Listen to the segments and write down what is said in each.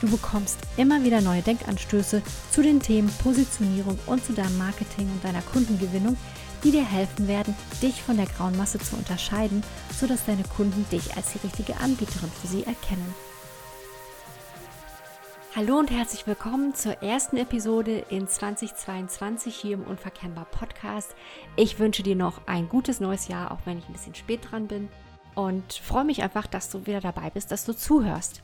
Du bekommst immer wieder neue Denkanstöße zu den Themen Positionierung und zu deinem Marketing und deiner Kundengewinnung, die dir helfen werden, dich von der grauen Masse zu unterscheiden, sodass deine Kunden dich als die richtige Anbieterin für sie erkennen. Hallo und herzlich willkommen zur ersten Episode in 2022 hier im Unverkennbar Podcast. Ich wünsche dir noch ein gutes neues Jahr, auch wenn ich ein bisschen spät dran bin. Und freue mich einfach, dass du wieder dabei bist, dass du zuhörst.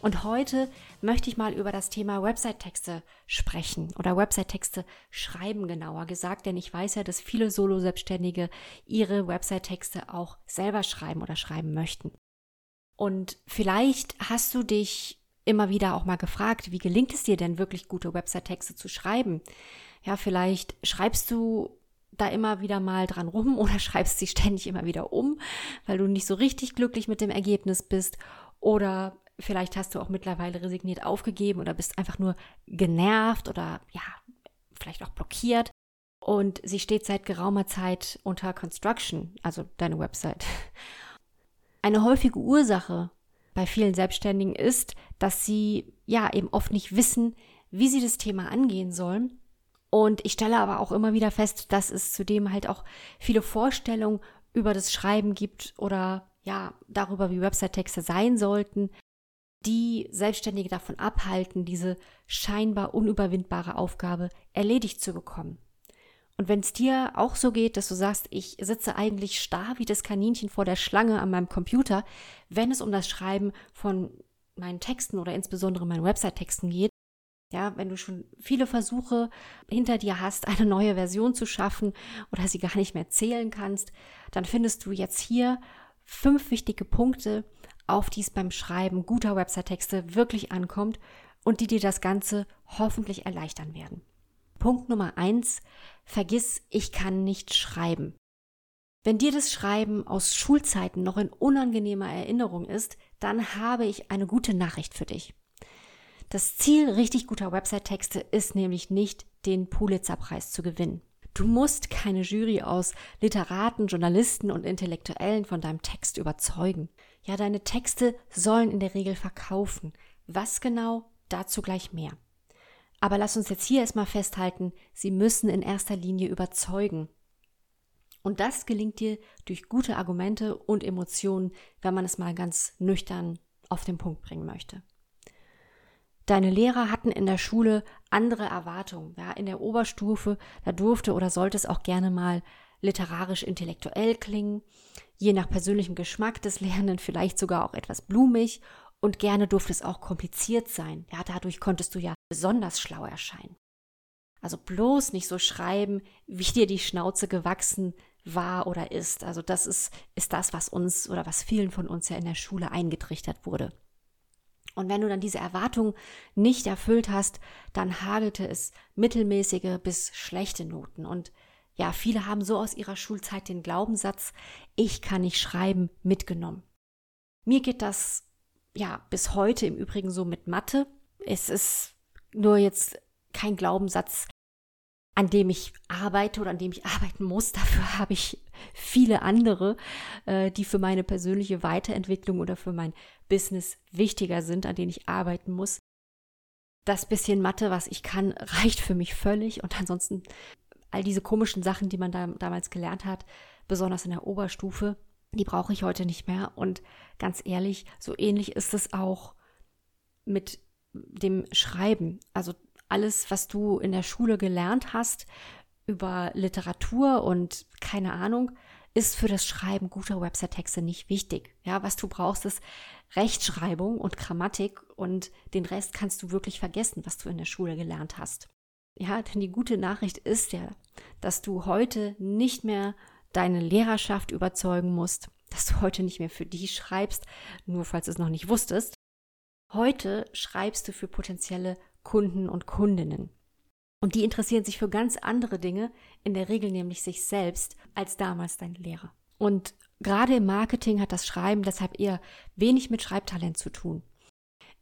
Und heute möchte ich mal über das Thema Website-Texte sprechen oder Website-Texte schreiben genauer gesagt, denn ich weiß ja, dass viele Solo-Selbstständige ihre Website-Texte auch selber schreiben oder schreiben möchten. Und vielleicht hast du dich immer wieder auch mal gefragt, wie gelingt es dir denn wirklich gute Website-Texte zu schreiben? Ja, vielleicht schreibst du da immer wieder mal dran rum oder schreibst sie ständig immer wieder um, weil du nicht so richtig glücklich mit dem Ergebnis bist oder Vielleicht hast du auch mittlerweile resigniert aufgegeben oder bist einfach nur genervt oder ja, vielleicht auch blockiert. Und sie steht seit geraumer Zeit unter Construction, also deine Website. Eine häufige Ursache bei vielen Selbstständigen ist, dass sie ja eben oft nicht wissen, wie sie das Thema angehen sollen. Und ich stelle aber auch immer wieder fest, dass es zudem halt auch viele Vorstellungen über das Schreiben gibt oder ja, darüber, wie Website-Texte sein sollten die Selbstständige davon abhalten, diese scheinbar unüberwindbare Aufgabe erledigt zu bekommen. Und wenn es dir auch so geht, dass du sagst, ich sitze eigentlich starr wie das Kaninchen vor der Schlange an meinem Computer, wenn es um das Schreiben von meinen Texten oder insbesondere meinen Website-Texten geht, ja, wenn du schon viele Versuche hinter dir hast, eine neue Version zu schaffen oder sie gar nicht mehr zählen kannst, dann findest du jetzt hier fünf wichtige Punkte, auf die es beim Schreiben guter Website-Texte wirklich ankommt und die dir das Ganze hoffentlich erleichtern werden. Punkt Nummer eins: Vergiss, ich kann nicht schreiben. Wenn dir das Schreiben aus Schulzeiten noch in unangenehmer Erinnerung ist, dann habe ich eine gute Nachricht für dich. Das Ziel richtig guter Website-Texte ist nämlich nicht, den Pulitzer-Preis zu gewinnen. Du musst keine Jury aus Literaten, Journalisten und Intellektuellen von deinem Text überzeugen. Ja, deine Texte sollen in der Regel verkaufen. Was genau? Dazu gleich mehr. Aber lass uns jetzt hier erstmal festhalten, sie müssen in erster Linie überzeugen. Und das gelingt dir durch gute Argumente und Emotionen, wenn man es mal ganz nüchtern auf den Punkt bringen möchte. Deine Lehrer hatten in der Schule andere Erwartungen. Ja, in der Oberstufe, da durfte oder sollte es auch gerne mal literarisch intellektuell klingen, je nach persönlichem Geschmack des Lernenden vielleicht sogar auch etwas blumig und gerne durfte es auch kompliziert sein. Ja, dadurch konntest du ja besonders schlau erscheinen. Also bloß nicht so schreiben, wie dir die Schnauze gewachsen war oder ist. Also das ist, ist das, was uns oder was vielen von uns ja in der Schule eingetrichtert wurde. Und wenn du dann diese Erwartung nicht erfüllt hast, dann hagelte es mittelmäßige bis schlechte Noten. Und ja, viele haben so aus ihrer Schulzeit den Glaubenssatz, ich kann nicht schreiben, mitgenommen. Mir geht das ja bis heute im Übrigen so mit Mathe. Es ist nur jetzt kein Glaubenssatz, an dem ich arbeite oder an dem ich arbeiten muss. Dafür habe ich viele andere, äh, die für meine persönliche Weiterentwicklung oder für mein Business wichtiger sind, an denen ich arbeiten muss. Das bisschen Mathe, was ich kann, reicht für mich völlig. Und ansonsten all diese komischen Sachen, die man da, damals gelernt hat, besonders in der Oberstufe, die brauche ich heute nicht mehr. Und ganz ehrlich, so ähnlich ist es auch mit dem Schreiben. Also alles, was du in der Schule gelernt hast über Literatur und keine Ahnung, ist für das Schreiben guter Website-Texte nicht wichtig. Ja, was du brauchst, ist Rechtschreibung und Grammatik und den Rest kannst du wirklich vergessen, was du in der Schule gelernt hast. Ja, denn die gute Nachricht ist ja, dass du heute nicht mehr deine Lehrerschaft überzeugen musst, dass du heute nicht mehr für die schreibst, nur falls du es noch nicht wusstest, Heute schreibst du für potenzielle Kunden und Kundinnen. Und die interessieren sich für ganz andere Dinge, in der Regel nämlich sich selbst, als damals deine Lehrer. Und gerade im Marketing hat das Schreiben deshalb eher wenig mit Schreibtalent zu tun.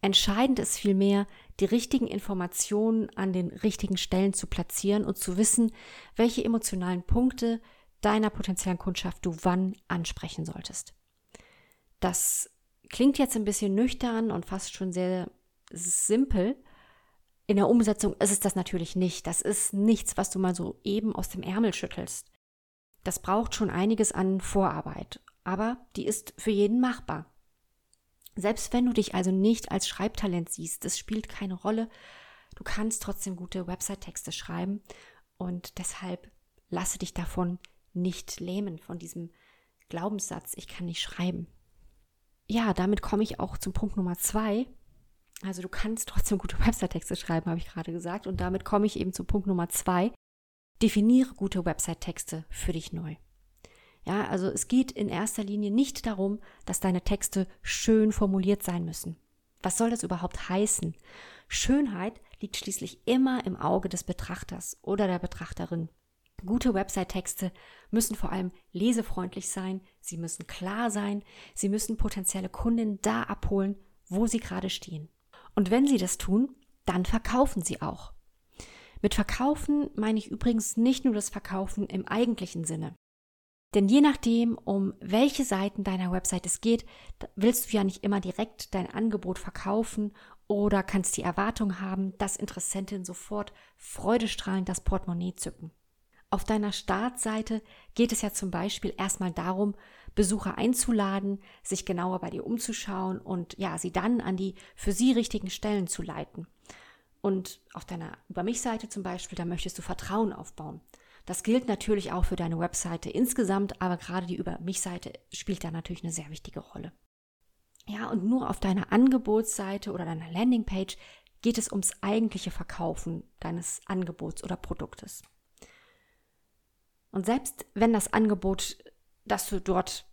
Entscheidend ist vielmehr, die richtigen Informationen an den richtigen Stellen zu platzieren und zu wissen, welche emotionalen Punkte deiner potenziellen Kundschaft du wann ansprechen solltest. Das klingt jetzt ein bisschen nüchtern und fast schon sehr simpel. In der Umsetzung ist es das natürlich nicht. Das ist nichts, was du mal so eben aus dem Ärmel schüttelst. Das braucht schon einiges an Vorarbeit, aber die ist für jeden machbar. Selbst wenn du dich also nicht als Schreibtalent siehst, das spielt keine Rolle. Du kannst trotzdem gute Website-Texte schreiben und deshalb lasse dich davon nicht lähmen, von diesem Glaubenssatz, ich kann nicht schreiben ja, damit komme ich auch zum Punkt Nummer zwei. Also du kannst trotzdem gute Website-Texte schreiben, habe ich gerade gesagt. Und damit komme ich eben zu Punkt Nummer zwei. Definiere gute Website-Texte für dich neu. Ja, also es geht in erster Linie nicht darum, dass deine Texte schön formuliert sein müssen. Was soll das überhaupt heißen? Schönheit liegt schließlich immer im Auge des Betrachters oder der Betrachterin. Gute Website-Texte müssen vor allem lesefreundlich sein, sie müssen klar sein, sie müssen potenzielle Kunden da abholen, wo sie gerade stehen. Und wenn sie das tun, dann verkaufen sie auch. Mit Verkaufen meine ich übrigens nicht nur das Verkaufen im eigentlichen Sinne. Denn je nachdem, um welche Seiten deiner Website es geht, willst du ja nicht immer direkt dein Angebot verkaufen oder kannst die Erwartung haben, dass Interessenten sofort freudestrahlend das Portemonnaie zücken. Auf deiner Startseite geht es ja zum Beispiel erstmal darum, Besucher einzuladen, sich genauer bei dir umzuschauen und ja, sie dann an die für sie richtigen Stellen zu leiten. Und auf deiner Über mich-Seite zum Beispiel, da möchtest du Vertrauen aufbauen. Das gilt natürlich auch für deine Webseite insgesamt, aber gerade die Über mich-Seite spielt da natürlich eine sehr wichtige Rolle. Ja, und nur auf deiner Angebotsseite oder deiner Landingpage geht es ums eigentliche Verkaufen deines Angebots oder Produktes. Und selbst wenn das Angebot, das du dort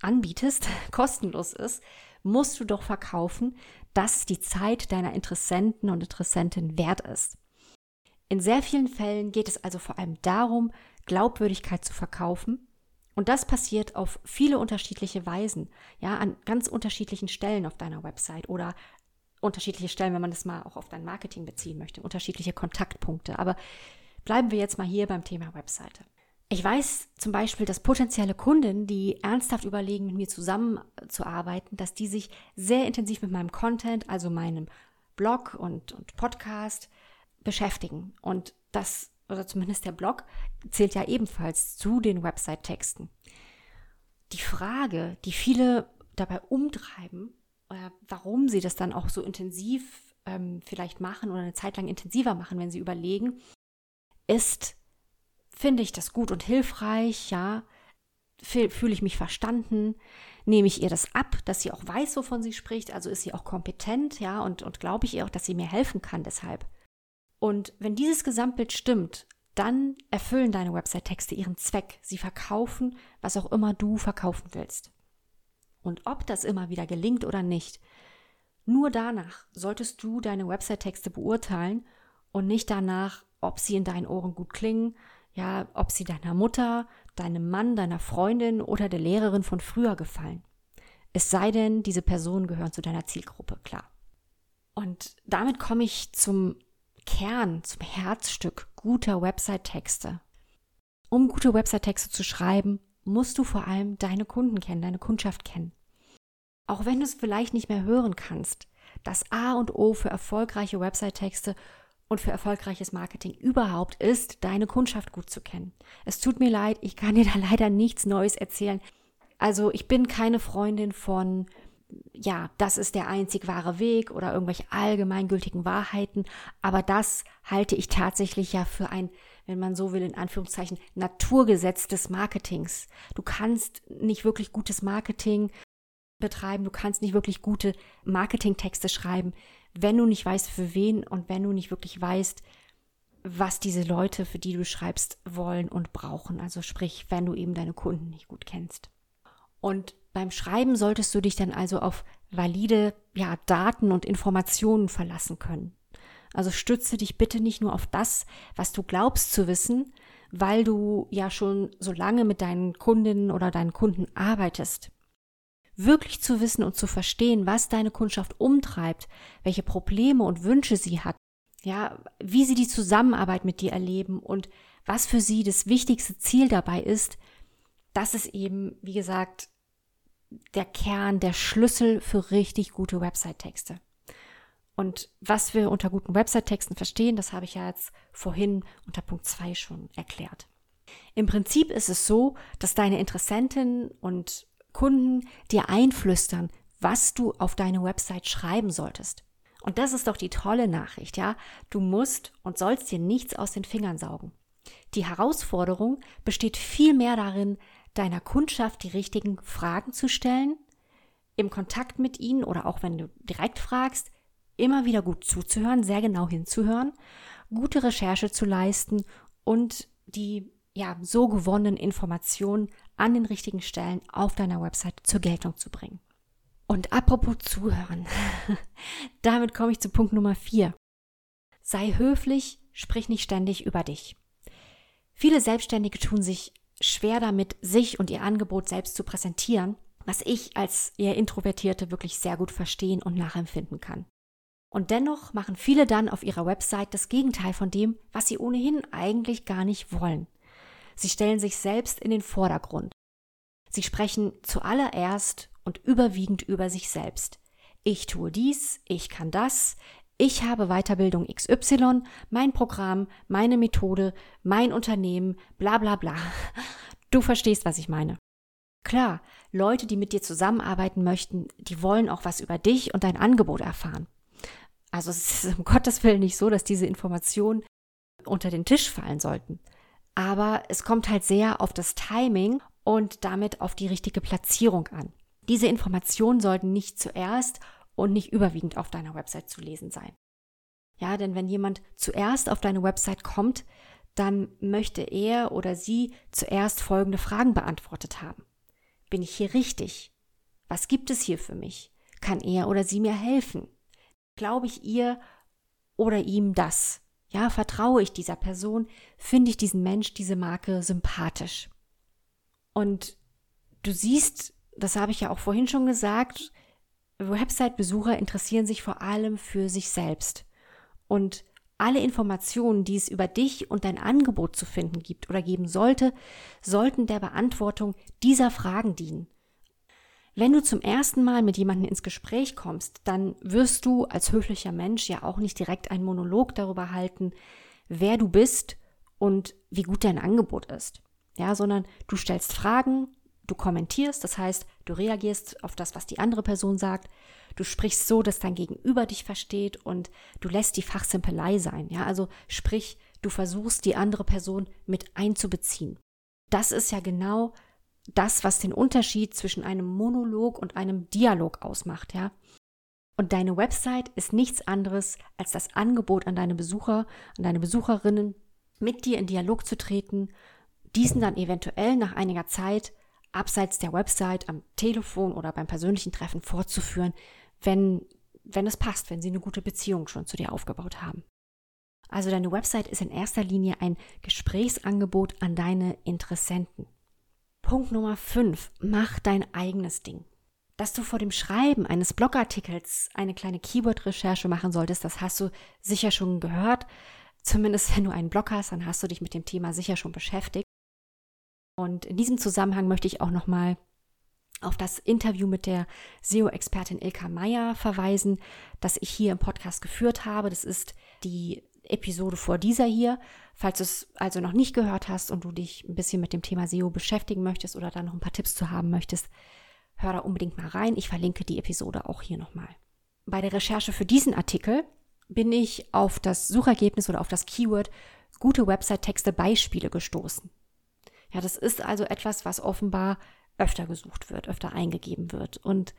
anbietest, kostenlos ist, musst du doch verkaufen, dass die Zeit deiner Interessenten und Interessenten wert ist. In sehr vielen Fällen geht es also vor allem darum, Glaubwürdigkeit zu verkaufen. Und das passiert auf viele unterschiedliche Weisen, ja, an ganz unterschiedlichen Stellen auf deiner Website oder unterschiedliche Stellen, wenn man das mal auch auf dein Marketing beziehen möchte, unterschiedliche Kontaktpunkte. Aber bleiben wir jetzt mal hier beim Thema Webseite. Ich weiß zum Beispiel, dass potenzielle Kunden, die ernsthaft überlegen, mit mir zusammenzuarbeiten, dass die sich sehr intensiv mit meinem Content, also meinem Blog und, und Podcast beschäftigen. Und das, oder zumindest der Blog, zählt ja ebenfalls zu den Website-Texten. Die Frage, die viele dabei umtreiben, warum sie das dann auch so intensiv ähm, vielleicht machen oder eine Zeit lang intensiver machen, wenn sie überlegen, ist, Finde ich das gut und hilfreich? Ja. Fühle ich mich verstanden? Nehme ich ihr das ab, dass sie auch weiß, wovon sie spricht? Also ist sie auch kompetent? Ja. Und, und glaube ich ihr auch, dass sie mir helfen kann deshalb? Und wenn dieses Gesamtbild stimmt, dann erfüllen deine Website-Texte ihren Zweck. Sie verkaufen, was auch immer du verkaufen willst. Und ob das immer wieder gelingt oder nicht, nur danach solltest du deine Website-Texte beurteilen und nicht danach, ob sie in deinen Ohren gut klingen, ja, ob sie deiner Mutter, deinem Mann, deiner Freundin oder der Lehrerin von früher gefallen. Es sei denn, diese Personen gehören zu deiner Zielgruppe, klar. Und damit komme ich zum Kern, zum Herzstück guter Website-Texte. Um gute Website-Texte zu schreiben, musst du vor allem deine Kunden kennen, deine Kundschaft kennen. Auch wenn du es vielleicht nicht mehr hören kannst, das A und O für erfolgreiche Website-Texte und für erfolgreiches Marketing überhaupt ist, deine Kundschaft gut zu kennen. Es tut mir leid, ich kann dir da leider nichts Neues erzählen. Also ich bin keine Freundin von, ja, das ist der einzig wahre Weg oder irgendwelche allgemeingültigen Wahrheiten, aber das halte ich tatsächlich ja für ein, wenn man so will, in Anführungszeichen, Naturgesetz des Marketings. Du kannst nicht wirklich gutes Marketing betreiben, du kannst nicht wirklich gute Marketingtexte schreiben, wenn du nicht weißt, für wen und wenn du nicht wirklich weißt, was diese Leute, für die du schreibst, wollen und brauchen. Also sprich, wenn du eben deine Kunden nicht gut kennst. Und Beim Schreiben solltest du dich dann also auf valide ja, Daten und Informationen verlassen können. Also stütze dich bitte nicht nur auf das, was du glaubst zu wissen, weil du ja schon so lange mit deinen Kundinnen oder deinen Kunden arbeitest. Wirklich zu wissen und zu verstehen, was deine Kundschaft umtreibt, welche Probleme und Wünsche sie hat, ja, wie sie die Zusammenarbeit mit dir erleben und was für sie das wichtigste Ziel dabei ist, das ist eben, wie gesagt, der Kern, der Schlüssel für richtig gute Website-Texte. Und was wir unter guten Website-Texten verstehen, das habe ich ja jetzt vorhin unter Punkt 2 schon erklärt. Im Prinzip ist es so, dass deine Interessentinnen und Kunden dir einflüstern, was du auf deine Website schreiben solltest. Und das ist doch die tolle Nachricht, ja? Du musst und sollst dir nichts aus den Fingern saugen. Die Herausforderung besteht vielmehr darin, deiner Kundschaft die richtigen Fragen zu stellen, im Kontakt mit ihnen oder auch wenn du direkt fragst, immer wieder gut zuzuhören, sehr genau hinzuhören, gute Recherche zu leisten und die ja so gewonnenen Informationen an den richtigen Stellen auf deiner Website zur Geltung zu bringen. Und apropos zuhören, damit komme ich zu Punkt Nummer vier. Sei höflich, sprich nicht ständig über dich. Viele Selbstständige tun sich schwer damit, sich und ihr Angebot selbst zu präsentieren, was ich als eher Introvertierte wirklich sehr gut verstehen und nachempfinden kann. Und dennoch machen viele dann auf ihrer Website das Gegenteil von dem, was sie ohnehin eigentlich gar nicht wollen. Sie stellen sich selbst in den Vordergrund. Sie sprechen zuallererst und überwiegend über sich selbst. Ich tue dies, ich kann das, ich habe Weiterbildung XY, mein Programm, meine Methode, mein Unternehmen, bla bla bla. Du verstehst, was ich meine. Klar, Leute, die mit dir zusammenarbeiten möchten, die wollen auch was über dich und dein Angebot erfahren. Also es ist um Gottes Willen nicht so, dass diese Informationen unter den Tisch fallen sollten. Aber es kommt halt sehr auf das Timing und damit auf die richtige Platzierung an. Diese Informationen sollten nicht zuerst und nicht überwiegend auf deiner Website zu lesen sein. Ja, denn wenn jemand zuerst auf deine Website kommt, dann möchte er oder sie zuerst folgende Fragen beantwortet haben. Bin ich hier richtig? Was gibt es hier für mich? Kann er oder sie mir helfen? Glaube ich ihr oder ihm das? Ja, vertraue ich dieser Person? Finde ich diesen Mensch, diese Marke sympathisch? Und du siehst, das habe ich ja auch vorhin schon gesagt, Website-Besucher interessieren sich vor allem für sich selbst. Und alle Informationen, die es über dich und dein Angebot zu finden gibt oder geben sollte, sollten der Beantwortung dieser Fragen dienen. Wenn du zum ersten Mal mit jemandem ins Gespräch kommst, dann wirst du als höflicher Mensch ja auch nicht direkt einen Monolog darüber halten, wer du bist und wie gut dein Angebot ist. Ja, sondern du stellst Fragen, du kommentierst, das heißt, du reagierst auf das, was die andere Person sagt, du sprichst so, dass dein Gegenüber dich versteht und du lässt die Fachsimpelei sein. Ja, also sprich, du versuchst die andere Person mit einzubeziehen. Das ist ja genau das, was den Unterschied zwischen einem Monolog und einem Dialog ausmacht, ja. Und deine Website ist nichts anderes als das Angebot an deine Besucher, an deine Besucherinnen, mit dir in Dialog zu treten, diesen dann eventuell nach einiger Zeit abseits der Website am Telefon oder beim persönlichen Treffen fortzuführen, wenn, wenn es passt, wenn sie eine gute Beziehung schon zu dir aufgebaut haben. Also deine Website ist in erster Linie ein Gesprächsangebot an deine Interessenten. Punkt Nummer 5. Mach dein eigenes Ding. Dass du vor dem Schreiben eines Blogartikels eine kleine Keyword-Recherche machen solltest, das hast du sicher schon gehört. Zumindest wenn du einen Blog hast, dann hast du dich mit dem Thema sicher schon beschäftigt. Und in diesem Zusammenhang möchte ich auch nochmal auf das Interview mit der SEO-Expertin Ilka Meyer verweisen, das ich hier im Podcast geführt habe. Das ist die Episode vor dieser hier. Falls du es also noch nicht gehört hast und du dich ein bisschen mit dem Thema SEO beschäftigen möchtest oder da noch ein paar Tipps zu haben möchtest, hör da unbedingt mal rein. Ich verlinke die Episode auch hier nochmal. Bei der Recherche für diesen Artikel bin ich auf das Suchergebnis oder auf das Keyword gute Website-Texte Beispiele gestoßen. Ja, das ist also etwas, was offenbar öfter gesucht wird, öfter eingegeben wird. Und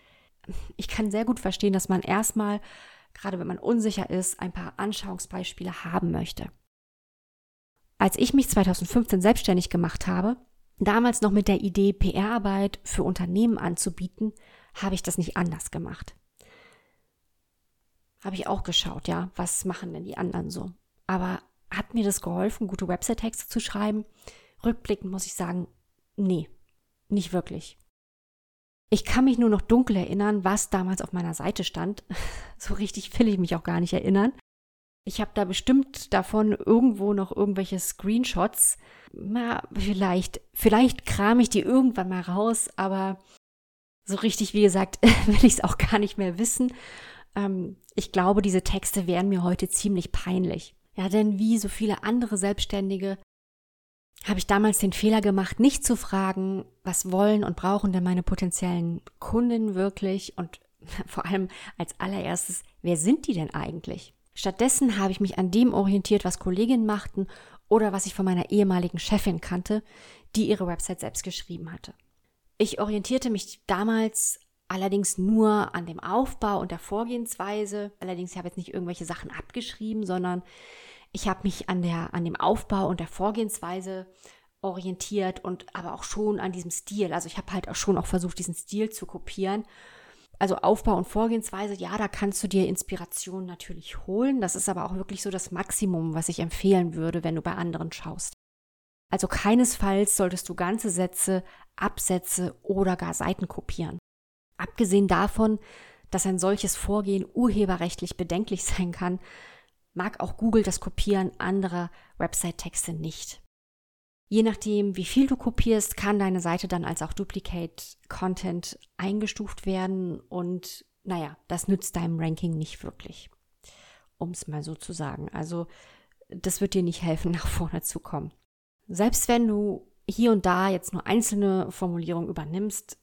ich kann sehr gut verstehen, dass man erstmal gerade wenn man unsicher ist, ein paar Anschauungsbeispiele haben möchte. Als ich mich 2015 selbstständig gemacht habe, damals noch mit der Idee, PR-Arbeit für Unternehmen anzubieten, habe ich das nicht anders gemacht. Habe ich auch geschaut, ja, was machen denn die anderen so? Aber hat mir das geholfen, gute Website-Texte zu schreiben? Rückblickend muss ich sagen, nee, nicht wirklich. Ich kann mich nur noch dunkel erinnern, was damals auf meiner Seite stand. So richtig will ich mich auch gar nicht erinnern. Ich habe da bestimmt davon irgendwo noch irgendwelche Screenshots. Na, vielleicht, vielleicht kram ich die irgendwann mal raus, aber so richtig, wie gesagt, will ich es auch gar nicht mehr wissen. Ähm, ich glaube, diese Texte wären mir heute ziemlich peinlich. Ja, denn wie so viele andere Selbstständige habe ich damals den Fehler gemacht, nicht zu fragen, was wollen und brauchen denn meine potenziellen Kunden wirklich und vor allem als allererstes, wer sind die denn eigentlich? Stattdessen habe ich mich an dem orientiert, was Kolleginnen machten oder was ich von meiner ehemaligen Chefin kannte, die ihre Website selbst geschrieben hatte. Ich orientierte mich damals allerdings nur an dem Aufbau und der Vorgehensweise. Allerdings habe ich jetzt nicht irgendwelche Sachen abgeschrieben, sondern ich habe mich an, der, an dem Aufbau und der Vorgehensweise orientiert und aber auch schon an diesem Stil. Also ich habe halt auch schon auch versucht, diesen Stil zu kopieren. Also Aufbau und Vorgehensweise, ja, da kannst du dir Inspiration natürlich holen. Das ist aber auch wirklich so das Maximum, was ich empfehlen würde, wenn du bei anderen schaust. Also keinesfalls solltest du ganze Sätze, Absätze oder gar Seiten kopieren. Abgesehen davon, dass ein solches Vorgehen urheberrechtlich bedenklich sein kann, mag auch Google das Kopieren anderer Website-Texte nicht. Je nachdem, wie viel du kopierst, kann deine Seite dann als auch Duplicate Content eingestuft werden und naja, das nützt deinem Ranking nicht wirklich, um es mal so zu sagen. Also das wird dir nicht helfen, nach vorne zu kommen. Selbst wenn du hier und da jetzt nur einzelne Formulierungen übernimmst,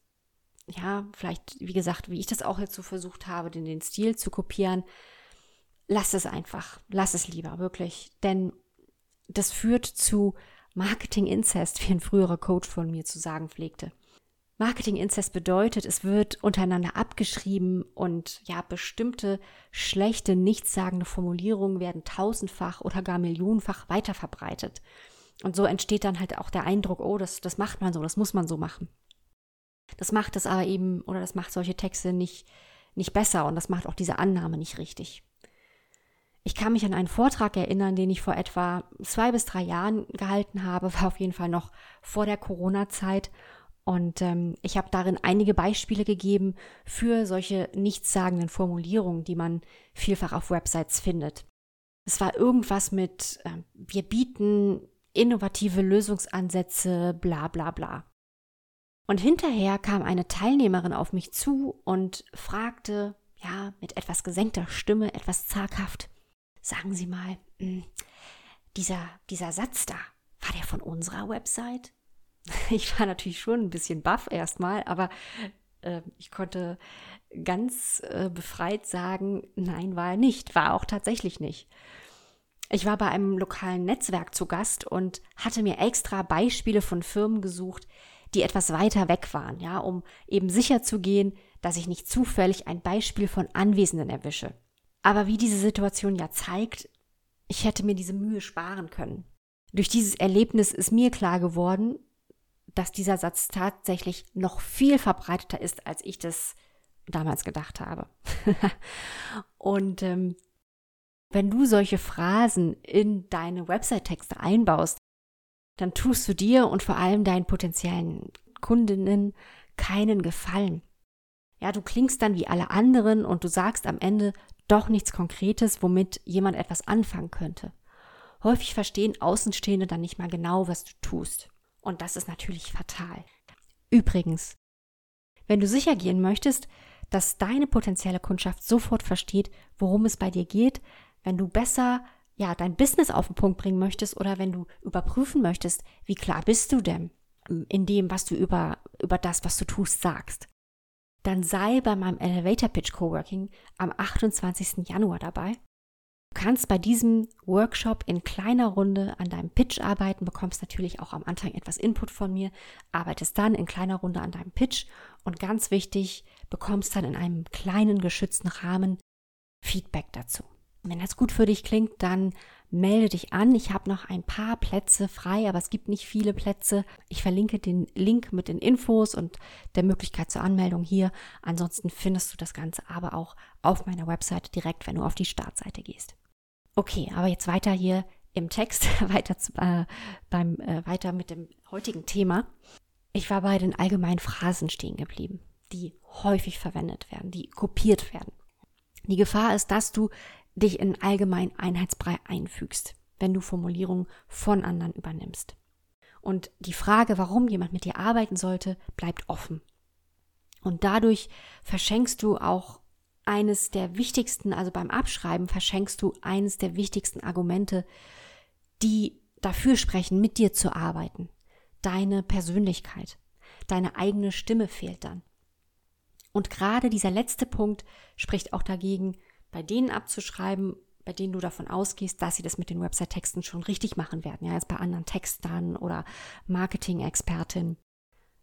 ja, vielleicht, wie gesagt, wie ich das auch jetzt so versucht habe, den, den Stil zu kopieren, lass es einfach, lass es lieber, wirklich. Denn das führt zu Marketing-Inzest, wie ein früherer Coach von mir zu sagen pflegte. Marketing-Inzest bedeutet, es wird untereinander abgeschrieben und ja, bestimmte schlechte, nichtssagende Formulierungen werden tausendfach oder gar millionenfach weiterverbreitet. Und so entsteht dann halt auch der Eindruck, oh, das, das macht man so, das muss man so machen. Das macht es aber eben, oder das macht solche Texte nicht, nicht besser und das macht auch diese Annahme nicht richtig. Ich kann mich an einen Vortrag erinnern, den ich vor etwa zwei bis drei Jahren gehalten habe, war auf jeden Fall noch vor der Corona-Zeit. Und ähm, ich habe darin einige Beispiele gegeben für solche nichtssagenden Formulierungen, die man vielfach auf Websites findet. Es war irgendwas mit, äh, wir bieten innovative Lösungsansätze, bla bla bla. Und hinterher kam eine Teilnehmerin auf mich zu und fragte, ja, mit etwas gesenkter Stimme, etwas zaghaft, Sagen Sie mal, hm, dieser, dieser Satz da, war der von unserer Website? Ich war natürlich schon ein bisschen baff erstmal, aber äh, ich konnte ganz äh, befreit sagen, nein, war er nicht, war auch tatsächlich nicht. Ich war bei einem lokalen Netzwerk zu Gast und hatte mir extra Beispiele von Firmen gesucht, die etwas weiter weg waren, ja, um eben sicher zu gehen, dass ich nicht zufällig ein Beispiel von Anwesenden erwische. Aber wie diese Situation ja zeigt, ich hätte mir diese Mühe sparen können. Durch dieses Erlebnis ist mir klar geworden, dass dieser Satz tatsächlich noch viel verbreiteter ist, als ich das damals gedacht habe. und ähm, wenn du solche Phrasen in deine Website-Texte einbaust, dann tust du dir und vor allem deinen potenziellen Kundinnen keinen Gefallen. Ja, du klingst dann wie alle anderen und du sagst am Ende doch nichts Konkretes, womit jemand etwas anfangen könnte. Häufig verstehen Außenstehende dann nicht mal genau, was du tust. Und das ist natürlich fatal. Übrigens, wenn du sicher gehen möchtest, dass deine potenzielle Kundschaft sofort versteht, worum es bei dir geht, wenn du besser ja, dein Business auf den Punkt bringen möchtest oder wenn du überprüfen möchtest, wie klar bist du denn in dem, was du über, über das, was du tust, sagst dann sei bei meinem Elevator Pitch Coworking am 28. Januar dabei. Du kannst bei diesem Workshop in kleiner Runde an deinem Pitch arbeiten, bekommst natürlich auch am Anfang etwas Input von mir, arbeitest dann in kleiner Runde an deinem Pitch und ganz wichtig, bekommst dann in einem kleinen geschützten Rahmen Feedback dazu. Wenn das gut für dich klingt, dann melde dich an. Ich habe noch ein paar Plätze frei, aber es gibt nicht viele Plätze. Ich verlinke den Link mit den Infos und der Möglichkeit zur Anmeldung hier. Ansonsten findest du das Ganze aber auch auf meiner Webseite direkt, wenn du auf die Startseite gehst. Okay, aber jetzt weiter hier im Text, weiter, zu, äh, beim, äh, weiter mit dem heutigen Thema. Ich war bei den allgemeinen Phrasen stehen geblieben, die häufig verwendet werden, die kopiert werden. Die Gefahr ist, dass du dich in allgemein Einheitsbrei einfügst, wenn du Formulierungen von anderen übernimmst. Und die Frage, warum jemand mit dir arbeiten sollte, bleibt offen. Und dadurch verschenkst du auch eines der wichtigsten, also beim Abschreiben verschenkst du eines der wichtigsten Argumente, die dafür sprechen, mit dir zu arbeiten. Deine Persönlichkeit, deine eigene Stimme fehlt dann. Und gerade dieser letzte Punkt spricht auch dagegen, bei denen abzuschreiben, bei denen du davon ausgehst, dass sie das mit den Website-Texten schon richtig machen werden. Ja, jetzt bei anderen Textern oder Marketing-Expertinnen.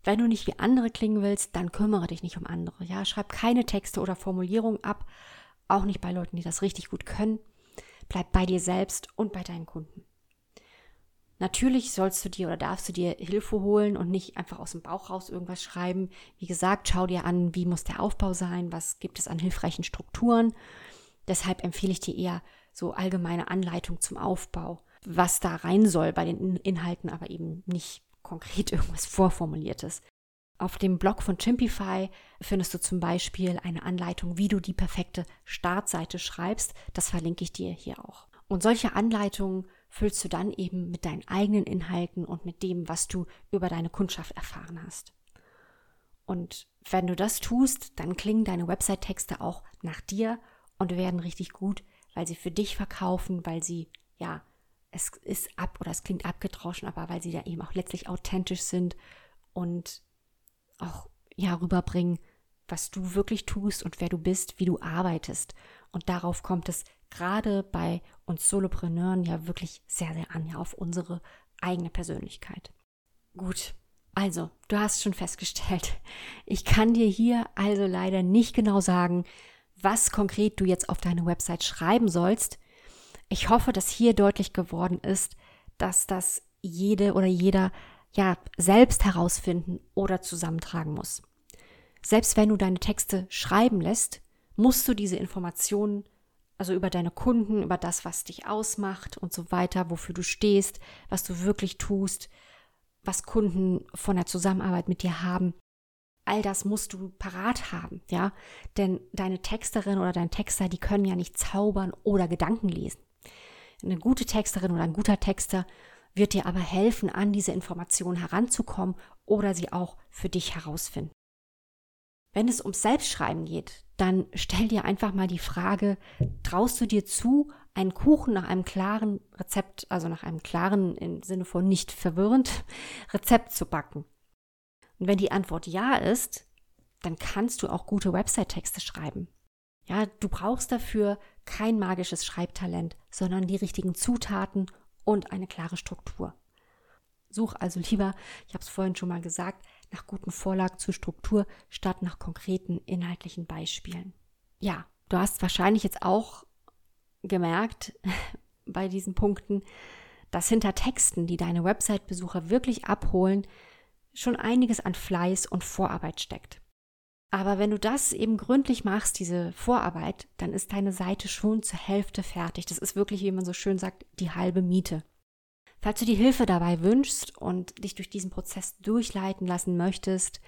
Wenn du nicht wie andere klingen willst, dann kümmere dich nicht um andere. Ja, schreib keine Texte oder Formulierungen ab, auch nicht bei Leuten, die das richtig gut können. Bleib bei dir selbst und bei deinen Kunden. Natürlich sollst du dir oder darfst du dir Hilfe holen und nicht einfach aus dem Bauch raus irgendwas schreiben. Wie gesagt, schau dir an, wie muss der Aufbau sein, was gibt es an hilfreichen Strukturen. Deshalb empfehle ich dir eher so allgemeine Anleitung zum Aufbau, was da rein soll bei den Inhalten, aber eben nicht konkret irgendwas Vorformuliertes. Auf dem Blog von Chimpify findest du zum Beispiel eine Anleitung, wie du die perfekte Startseite schreibst. Das verlinke ich dir hier auch. Und solche Anleitungen füllst du dann eben mit deinen eigenen Inhalten und mit dem, was du über deine Kundschaft erfahren hast. Und wenn du das tust, dann klingen deine Website-Texte auch nach dir und werden richtig gut, weil sie für dich verkaufen, weil sie, ja, es ist ab oder es klingt abgedroschen, aber weil sie da eben auch letztlich authentisch sind und auch, ja, rüberbringen, was du wirklich tust und wer du bist, wie du arbeitest. Und darauf kommt es gerade bei uns Solopreneuren ja wirklich sehr, sehr an, ja, auf unsere eigene Persönlichkeit. Gut, also, du hast schon festgestellt, ich kann dir hier also leider nicht genau sagen, was konkret du jetzt auf deine Website schreiben sollst. Ich hoffe, dass hier deutlich geworden ist, dass das jede oder jeder ja selbst herausfinden oder zusammentragen muss. Selbst wenn du deine Texte schreiben lässt, musst du diese Informationen also über deine Kunden, über das, was dich ausmacht und so weiter, wofür du stehst, was du wirklich tust, was Kunden von der Zusammenarbeit mit dir haben. All das musst du parat haben, ja? Denn deine Texterin oder dein Texter, die können ja nicht zaubern oder Gedanken lesen. Eine gute Texterin oder ein guter Texter wird dir aber helfen, an diese Informationen heranzukommen oder sie auch für dich herausfinden. Wenn es ums Selbstschreiben geht, dann stell dir einfach mal die Frage, traust du dir zu, einen Kuchen nach einem klaren Rezept, also nach einem klaren im Sinne von nicht verwirrend Rezept zu backen? Und wenn die Antwort ja ist, dann kannst du auch gute Website-Texte schreiben. Ja, du brauchst dafür kein magisches Schreibtalent, sondern die richtigen Zutaten und eine klare Struktur. Such also lieber, ich habe es vorhin schon mal gesagt, nach guten Vorlagen zur Struktur statt nach konkreten inhaltlichen Beispielen. Ja, du hast wahrscheinlich jetzt auch gemerkt bei diesen Punkten, dass hinter Texten, die deine Website-Besucher wirklich abholen, schon einiges an Fleiß und Vorarbeit steckt. Aber wenn du das eben gründlich machst, diese Vorarbeit, dann ist deine Seite schon zur Hälfte fertig. Das ist wirklich, wie man so schön sagt, die halbe Miete. Falls du die Hilfe dabei wünschst und dich durch diesen Prozess durchleiten lassen möchtest,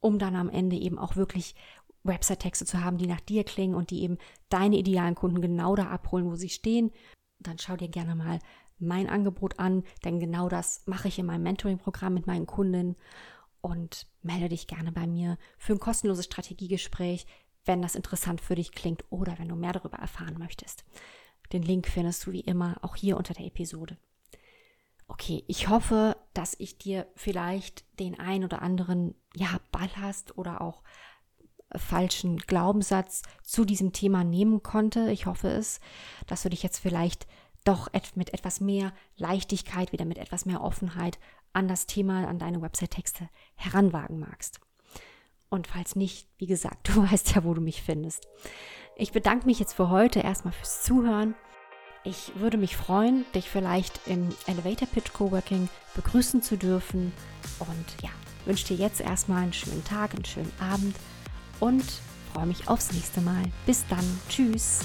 um dann am Ende eben auch wirklich Website-Texte zu haben, die nach dir klingen und die eben deine idealen Kunden genau da abholen, wo sie stehen, dann schau dir gerne mal mein Angebot an, denn genau das mache ich in meinem Mentoring-Programm mit meinen Kunden und melde dich gerne bei mir für ein kostenloses Strategiegespräch, wenn das interessant für dich klingt oder wenn du mehr darüber erfahren möchtest. Den Link findest du wie immer auch hier unter der Episode. Okay, ich hoffe, dass ich dir vielleicht den ein oder anderen ja Ballast oder auch falschen Glaubenssatz zu diesem Thema nehmen konnte. Ich hoffe es, dass du dich jetzt vielleicht doch mit etwas mehr Leichtigkeit, wieder mit etwas mehr Offenheit an das Thema, an deine Website-Texte heranwagen magst. Und falls nicht, wie gesagt, du weißt ja, wo du mich findest. Ich bedanke mich jetzt für heute erstmal fürs Zuhören Ich würde mich freuen, dich vielleicht im Elevator Pitch Coworking begrüßen zu dürfen. Und ja, wünsche dir jetzt erstmal einen schönen Tag, einen schönen Abend und freue mich aufs nächste Mal. Bis dann. Tschüss.